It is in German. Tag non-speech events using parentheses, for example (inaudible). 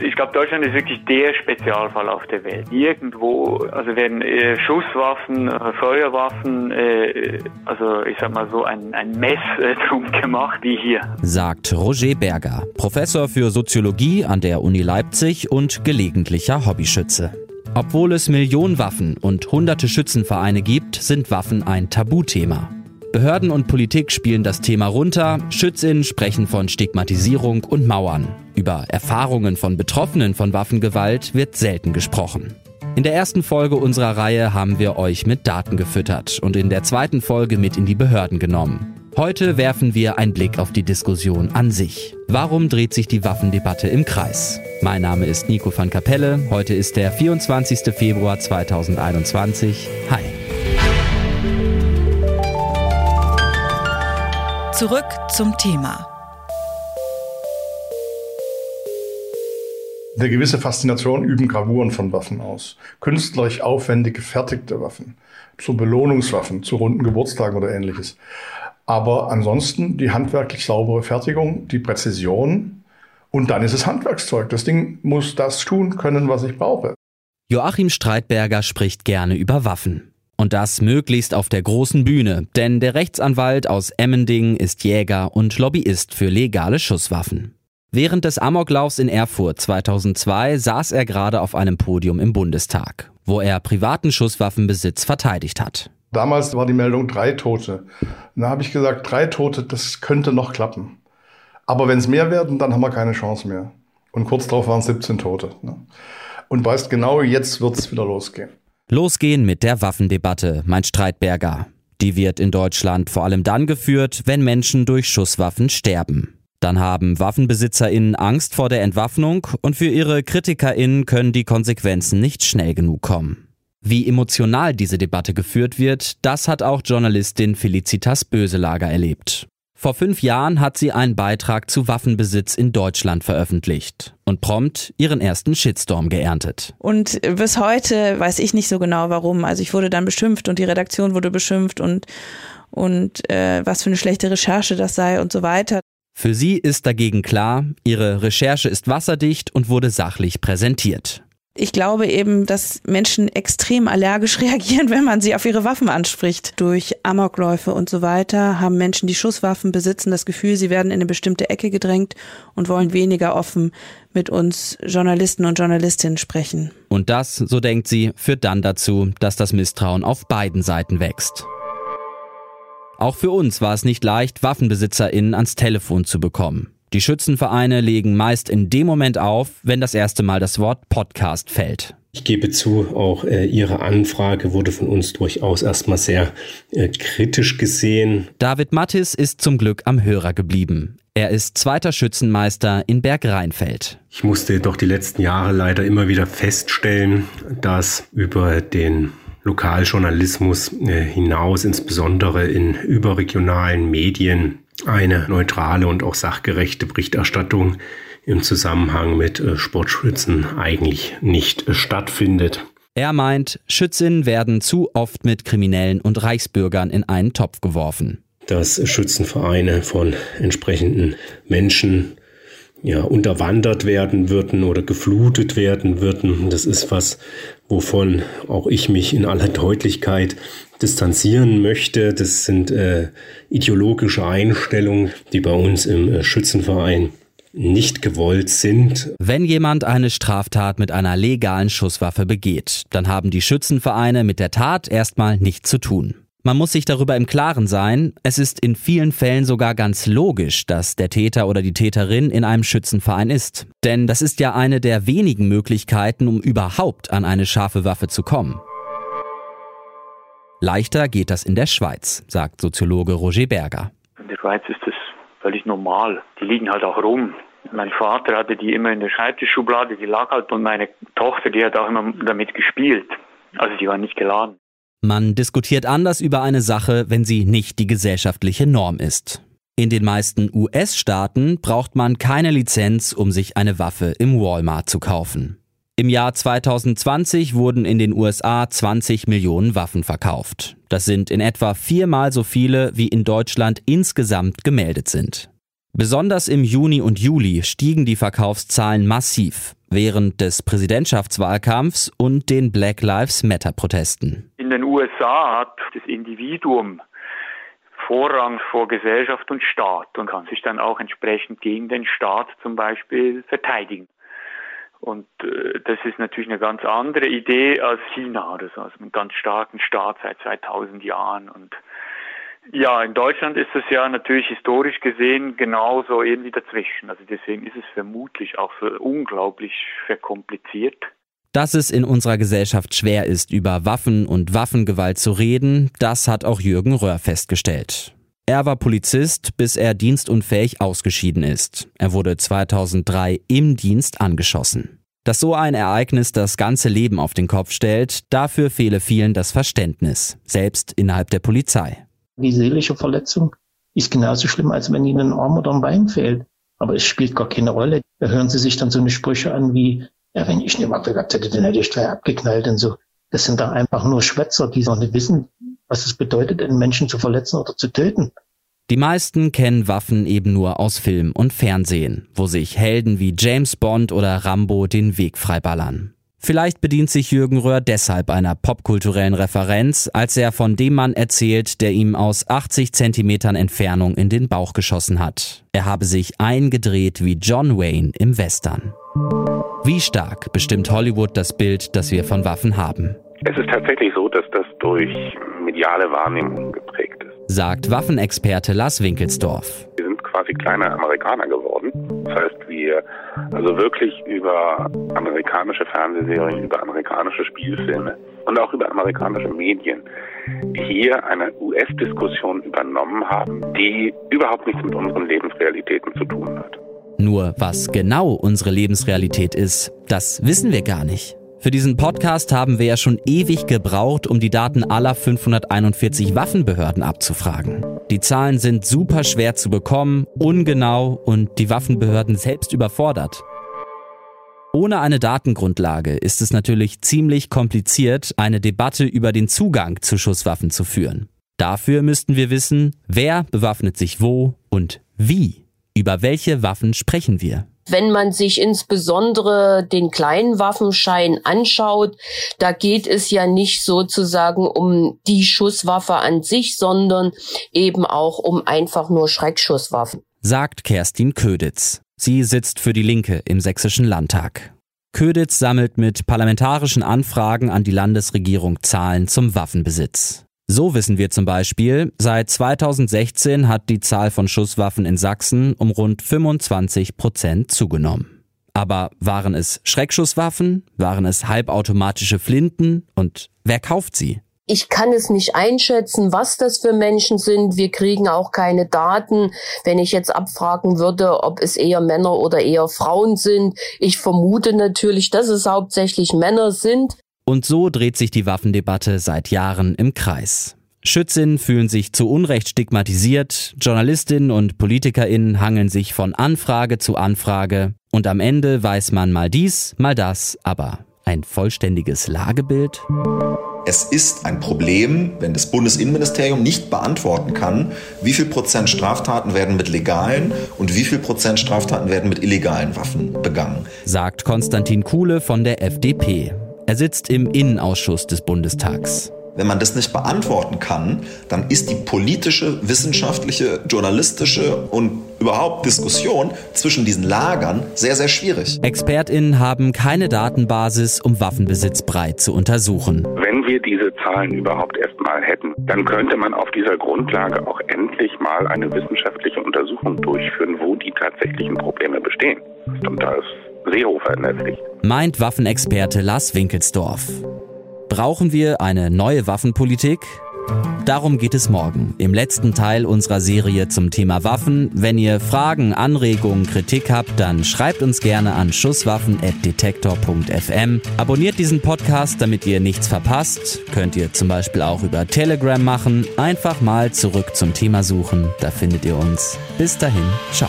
Ich glaube, Deutschland ist wirklich der Spezialfall auf der Welt. Irgendwo, also werden äh, Schusswaffen, äh, Feuerwaffen, äh, also ich sag mal so ein, ein Mess äh, (laughs) drum gemacht wie hier. Sagt Roger Berger, Professor für Soziologie an der Uni Leipzig und gelegentlicher Hobbyschütze. Obwohl es Millionen Waffen und hunderte Schützenvereine gibt, sind Waffen ein Tabuthema. Behörden und Politik spielen das Thema runter, Schützinnen sprechen von Stigmatisierung und Mauern. Über Erfahrungen von Betroffenen von Waffengewalt wird selten gesprochen. In der ersten Folge unserer Reihe haben wir euch mit Daten gefüttert und in der zweiten Folge mit in die Behörden genommen. Heute werfen wir einen Blick auf die Diskussion an sich. Warum dreht sich die Waffendebatte im Kreis? Mein Name ist Nico van Kapelle. Heute ist der 24. Februar 2021. Hi. Zurück zum Thema. Eine gewisse Faszination üben Gravuren von Waffen aus. Künstlerisch aufwendig gefertigte Waffen. Zu Belohnungswaffen, zu runden Geburtstagen oder ähnliches. Aber ansonsten die handwerklich saubere Fertigung, die Präzision und dann ist es Handwerkszeug. Das Ding muss das tun können, was ich brauche. Joachim Streitberger spricht gerne über Waffen. Und das möglichst auf der großen Bühne, denn der Rechtsanwalt aus Emmending ist Jäger und Lobbyist für legale Schusswaffen. Während des Amoklaufs in Erfurt 2002 saß er gerade auf einem Podium im Bundestag, wo er privaten Schusswaffenbesitz verteidigt hat. Damals war die Meldung drei Tote. Da habe ich gesagt, drei Tote, das könnte noch klappen. Aber wenn es mehr werden, dann haben wir keine Chance mehr. Und kurz darauf waren es 17 Tote. Ne? Und weißt genau, jetzt wird es wieder losgehen. Losgehen mit der Waffendebatte, meint Streitberger. Die wird in Deutschland vor allem dann geführt, wenn Menschen durch Schusswaffen sterben. Dann haben WaffenbesitzerInnen Angst vor der Entwaffnung und für ihre KritikerInnen können die Konsequenzen nicht schnell genug kommen. Wie emotional diese Debatte geführt wird, das hat auch Journalistin Felicitas Böselager erlebt. Vor fünf Jahren hat sie einen Beitrag zu Waffenbesitz in Deutschland veröffentlicht und prompt ihren ersten Shitstorm geerntet. Und bis heute weiß ich nicht so genau warum. Also ich wurde dann beschimpft und die Redaktion wurde beschimpft und, und äh, was für eine schlechte Recherche das sei und so weiter. Für sie ist dagegen klar, ihre Recherche ist wasserdicht und wurde sachlich präsentiert ich glaube eben, dass Menschen extrem allergisch (laughs) reagieren, wenn man sie auf ihre Waffen anspricht. Durch Amokläufe und so weiter haben Menschen, die Schusswaffen besitzen, das Gefühl, sie werden in eine bestimmte Ecke gedrängt und wollen weniger offen mit uns Journalisten und Journalistinnen sprechen. Und das, so denkt sie, führt dann dazu, dass das Misstrauen auf beiden Seiten wächst. Auch für uns war es nicht leicht, WaffenbesitzerInnen ans Telefon zu bekommen. Die Schützenvereine legen meist in dem Moment auf, wenn das erste Mal das Wort Podcast fällt. Ich gebe zu, auch äh, Ihre Anfrage wurde von uns durchaus erstmal sehr äh, kritisch gesehen. David Mattis ist zum Glück am Hörer geblieben. Er ist zweiter Schützenmeister in Bergrheinfeld. Ich musste jedoch die letzten Jahre leider immer wieder feststellen, dass über den Lokaljournalismus äh, hinaus, insbesondere in überregionalen Medien, eine neutrale und auch sachgerechte Berichterstattung im Zusammenhang mit äh, Sportschützen eigentlich nicht äh, stattfindet. Er meint, Schützinnen werden zu oft mit Kriminellen und Reichsbürgern in einen Topf geworfen. Dass Schützenvereine von entsprechenden Menschen ja, unterwandert werden würden oder geflutet werden würden. Das ist was, wovon auch ich mich in aller Deutlichkeit distanzieren möchte. Das sind äh, ideologische Einstellungen, die bei uns im äh, Schützenverein nicht gewollt sind. Wenn jemand eine Straftat mit einer legalen Schusswaffe begeht, dann haben die Schützenvereine mit der Tat erstmal nichts zu tun. Man muss sich darüber im Klaren sein, es ist in vielen Fällen sogar ganz logisch, dass der Täter oder die Täterin in einem Schützenverein ist. Denn das ist ja eine der wenigen Möglichkeiten, um überhaupt an eine scharfe Waffe zu kommen. Leichter geht das in der Schweiz, sagt Soziologe Roger Berger. In der Schweiz ist das völlig normal. Die liegen halt auch rum. Mein Vater hatte die immer in der Schreibtischschublade, die lag halt und meine Tochter, die hat auch immer damit gespielt. Also die war nicht geladen. Man diskutiert anders über eine Sache, wenn sie nicht die gesellschaftliche Norm ist. In den meisten US-Staaten braucht man keine Lizenz, um sich eine Waffe im Walmart zu kaufen. Im Jahr 2020 wurden in den USA 20 Millionen Waffen verkauft. Das sind in etwa viermal so viele, wie in Deutschland insgesamt gemeldet sind. Besonders im Juni und Juli stiegen die Verkaufszahlen massiv während des Präsidentschaftswahlkampfs und den Black Lives Matter Protesten. In den USA hat das Individuum Vorrang vor Gesellschaft und Staat und kann sich dann auch entsprechend gegen den Staat zum Beispiel verteidigen. Und äh, das ist natürlich eine ganz andere Idee als China oder so, also einen ganz starken Staat seit 2000 Jahren. Und ja, in Deutschland ist es ja natürlich historisch gesehen genauso irgendwie dazwischen. Also deswegen ist es vermutlich auch so unglaublich verkompliziert. Dass es in unserer Gesellschaft schwer ist, über Waffen und Waffengewalt zu reden, das hat auch Jürgen Röhr festgestellt. Er war Polizist, bis er dienstunfähig ausgeschieden ist. Er wurde 2003 im Dienst angeschossen. Dass so ein Ereignis das ganze Leben auf den Kopf stellt, dafür fehle vielen das Verständnis, selbst innerhalb der Polizei. Die seelische Verletzung ist genauso schlimm, als wenn Ihnen ein Arm oder ein Bein fehlt. Aber es spielt gar keine Rolle. Da hören Sie sich dann so eine Sprüche an wie, ja, wenn ich eine Waffe gehabt hätte, dann hätte ich gleich abgeknallt und so. Das sind da einfach nur Schwätzer, die noch nicht wissen, was es bedeutet, einen Menschen zu verletzen oder zu töten. Die meisten kennen Waffen eben nur aus Film und Fernsehen, wo sich Helden wie James Bond oder Rambo den Weg freiballern. Vielleicht bedient sich Jürgen Röhr deshalb einer popkulturellen Referenz, als er von dem Mann erzählt, der ihm aus 80 Zentimetern Entfernung in den Bauch geschossen hat. Er habe sich eingedreht wie John Wayne im Western. Wie stark bestimmt Hollywood das Bild, das wir von Waffen haben? Es ist tatsächlich so, dass das durch mediale Wahrnehmung geprägt ist. Sagt Waffenexperte Lars Winkelsdorf. Wir sind quasi kleine Amerikaner geworden. Das heißt, wir also wirklich über amerikanische Fernsehserien, über amerikanische Spielfilme und auch über amerikanische Medien hier eine US-Diskussion übernommen haben, die überhaupt nichts mit unseren Lebensrealitäten zu tun hat. Nur was genau unsere Lebensrealität ist, das wissen wir gar nicht. Für diesen Podcast haben wir ja schon ewig gebraucht, um die Daten aller 541 Waffenbehörden abzufragen. Die Zahlen sind super schwer zu bekommen, ungenau und die Waffenbehörden selbst überfordert. Ohne eine Datengrundlage ist es natürlich ziemlich kompliziert, eine Debatte über den Zugang zu Schusswaffen zu führen. Dafür müssten wir wissen, wer bewaffnet sich wo und wie. Über welche Waffen sprechen wir? Wenn man sich insbesondere den kleinen Waffenschein anschaut, da geht es ja nicht sozusagen um die Schusswaffe an sich, sondern eben auch um einfach nur Schreckschusswaffen. Sagt Kerstin Köditz. Sie sitzt für die Linke im Sächsischen Landtag. Köditz sammelt mit parlamentarischen Anfragen an die Landesregierung Zahlen zum Waffenbesitz. So wissen wir zum Beispiel, seit 2016 hat die Zahl von Schusswaffen in Sachsen um rund 25 Prozent zugenommen. Aber waren es Schreckschusswaffen? Waren es halbautomatische Flinten? Und wer kauft sie? Ich kann es nicht einschätzen, was das für Menschen sind. Wir kriegen auch keine Daten. Wenn ich jetzt abfragen würde, ob es eher Männer oder eher Frauen sind. Ich vermute natürlich, dass es hauptsächlich Männer sind. Und so dreht sich die Waffendebatte seit Jahren im Kreis. Schützinnen fühlen sich zu Unrecht stigmatisiert, Journalistinnen und Politikerinnen hangeln sich von Anfrage zu Anfrage und am Ende weiß man mal dies, mal das, aber ein vollständiges Lagebild? Es ist ein Problem, wenn das Bundesinnenministerium nicht beantworten kann, wie viel Prozent Straftaten werden mit legalen und wie viel Prozent Straftaten werden mit illegalen Waffen begangen. Sagt Konstantin Kuhle von der FDP. Er sitzt im Innenausschuss des Bundestags. Wenn man das nicht beantworten kann, dann ist die politische, wissenschaftliche, journalistische und überhaupt Diskussion zwischen diesen Lagern sehr, sehr schwierig. ExpertInnen haben keine Datenbasis, um Waffenbesitz breit zu untersuchen. Wenn wir diese Zahlen überhaupt erstmal hätten, dann könnte man auf dieser Grundlage auch endlich mal eine wissenschaftliche Untersuchung durchführen, wo die tatsächlichen Probleme bestehen. Und da ist Seehofer Pflicht. Meint Waffenexperte Lars Winkelsdorf. Brauchen wir eine neue Waffenpolitik? Darum geht es morgen, im letzten Teil unserer Serie zum Thema Waffen. Wenn ihr Fragen, Anregungen, Kritik habt, dann schreibt uns gerne an schusswaffen.detektor.fm. Abonniert diesen Podcast, damit ihr nichts verpasst. Könnt ihr zum Beispiel auch über Telegram machen. Einfach mal zurück zum Thema suchen, da findet ihr uns. Bis dahin, ciao.